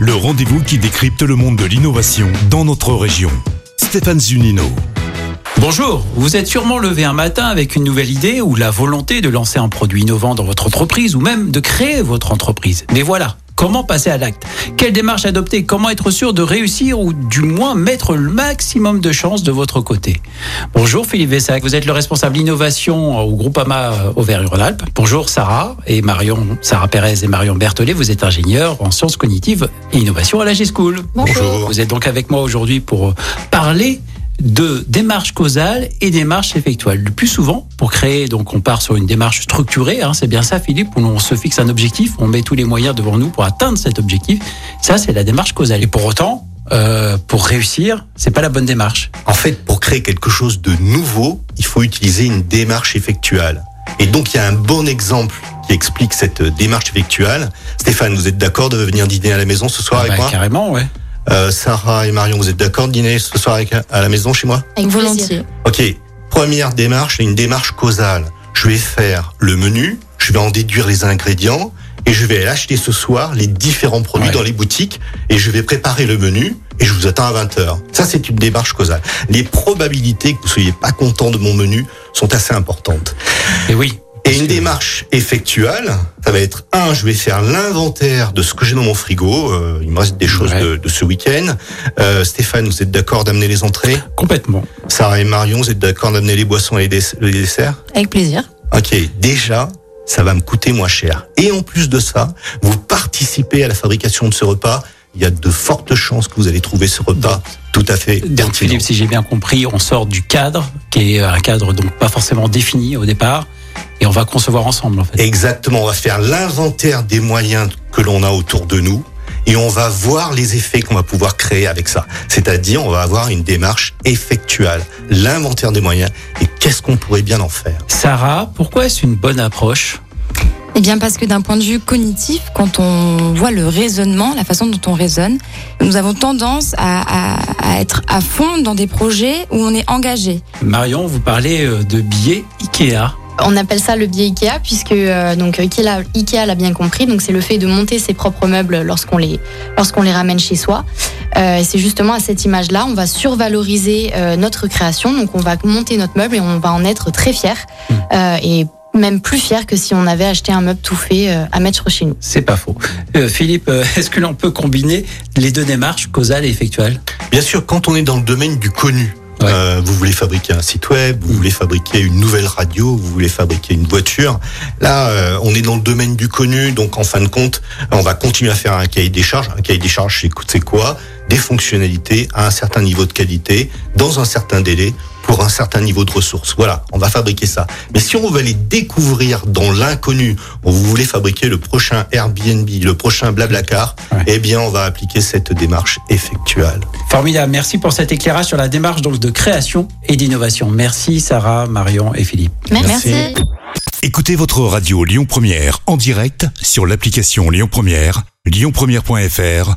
Le rendez-vous qui décrypte le monde de l'innovation dans notre région. Stéphane Zunino. Bonjour, vous êtes sûrement levé un matin avec une nouvelle idée ou la volonté de lancer un produit innovant dans votre entreprise ou même de créer votre entreprise. Mais voilà, comment passer à l'acte Quelle démarche adopter? Comment être sûr de réussir ou du moins mettre le maximum de chances de votre côté? Bonjour Philippe Vessac, vous êtes le responsable innovation au groupe AMA Auvergne-Rhône-Alpes. Bonjour Sarah et Marion, Sarah Pérez et Marion Berthollet, vous êtes ingénieur en sciences cognitives et innovation à la G-School. Bonjour. Vous êtes donc avec moi aujourd'hui pour parler de démarche causale et démarche effectuelle. Le plus souvent, pour créer, donc on part sur une démarche structurée, hein, c'est bien ça Philippe, où on se fixe un objectif, on met tous les moyens devant nous pour atteindre cet objectif. Ça, c'est la démarche causale. Et pour autant, euh, pour réussir, c'est pas la bonne démarche. En fait, pour créer quelque chose de nouveau, il faut utiliser une démarche effectuelle. Et donc, il y a un bon exemple qui explique cette démarche effectuelle. Stéphane, vous êtes d'accord de venir dîner à la maison ce soir Ah avec bah, moi? Carrément, ouais. Euh, Sarah et Marion, vous êtes d'accord de dîner ce soir avec, à la maison chez moi? Avec Volontiers. Ok, première démarche, c'est une démarche causale. Je vais faire le menu, je vais en déduire les ingrédients et je vais acheter ce soir les différents produits Ouais. dans les boutiques et je vais préparer le menu et je vous attends à 20h. Ça, c'est une démarche causale. Les probabilités que vous soyez pas content de mon menu sont assez importantes. Et oui. Et une démarche effectuelle, ça va être un, je vais faire l'inventaire de ce que j'ai dans mon frigo. Euh, il me reste des choses Ouais. de, de ce week-end. Euh, Stéphane, vous êtes d'accord d'amener les entrées? Complètement. Sarah et Marion, vous êtes d'accord d'amener les boissons et les, dess- les desserts Avec plaisir. Ok, déjà, ça va me coûter moins cher. Et en plus de ça, vous participez à la fabrication de ce repas. Il y a de fortes chances que vous allez trouver ce repas tout à fait Donc pertinent. Philippe, si j'ai bien compris, on sort du cadre, qui est un cadre donc pas forcément défini au départ, et on va concevoir ensemble en fait. Exactement, on va faire l'inventaire des moyens que l'on a autour de nous et on va voir les effets qu'on va pouvoir créer avec ça. C'est-à-dire, on va avoir une démarche effectuelle, l'inventaire des moyens et qu'est-ce qu'on pourrait bien en faire. Sarah, pourquoi est-ce une bonne approche? Eh bien, parce que d'un point de vue cognitif, quand on voit le raisonnement, la façon dont on raisonne, nous avons tendance à, à- à être à fond dans des projets où on est engagé. Marion, vous parlez euh, de billets Ikea. On appelle ça le biais Ikea puisque euh, donc Ikea, l'a- Ikea l'a bien compris. Donc c'est le fait de monter ses propres meubles lorsqu'on les lorsqu'on les ramène chez soi. Euh, et c'est justement à cette image-là, on va survaloriser euh, notre création. Donc on va monter notre meuble et on va en être très fier Mm. Euh, et même plus fier que si on avait acheté un meuble tout fait euh, à mettre chez nous. C'est pas faux. Euh, Philippe, euh, est-ce que l'on peut combiner les deux démarches, causale et effectuelle Bien sûr, quand on est dans le domaine du connu, Ouais. euh, vous voulez fabriquer un site web, vous voulez fabriquer une nouvelle radio, vous voulez fabriquer une voiture. Là, euh, on est dans le domaine du connu, donc en fin de compte, on va continuer à faire un cahier des charges. Un cahier des charges, c'est c'est quoi? Des fonctionnalités à un certain niveau de qualité, dans un certain délai, pour un certain niveau de ressources. Voilà, on va fabriquer ça. Mais si on veut aller découvrir dans l'inconnu, vous voulez fabriquer le prochain Airbnb, le prochain Blablacar, Ouais. eh bien, on va appliquer cette démarche effectuelle. Formidable. Merci pour cet éclairage sur la démarche donc de création et d'innovation. Merci Sarah, Marion et Philippe. Merci. Écoutez votre radio Lyon Première en direct sur l'application Lyon Première, lyonpremière.fr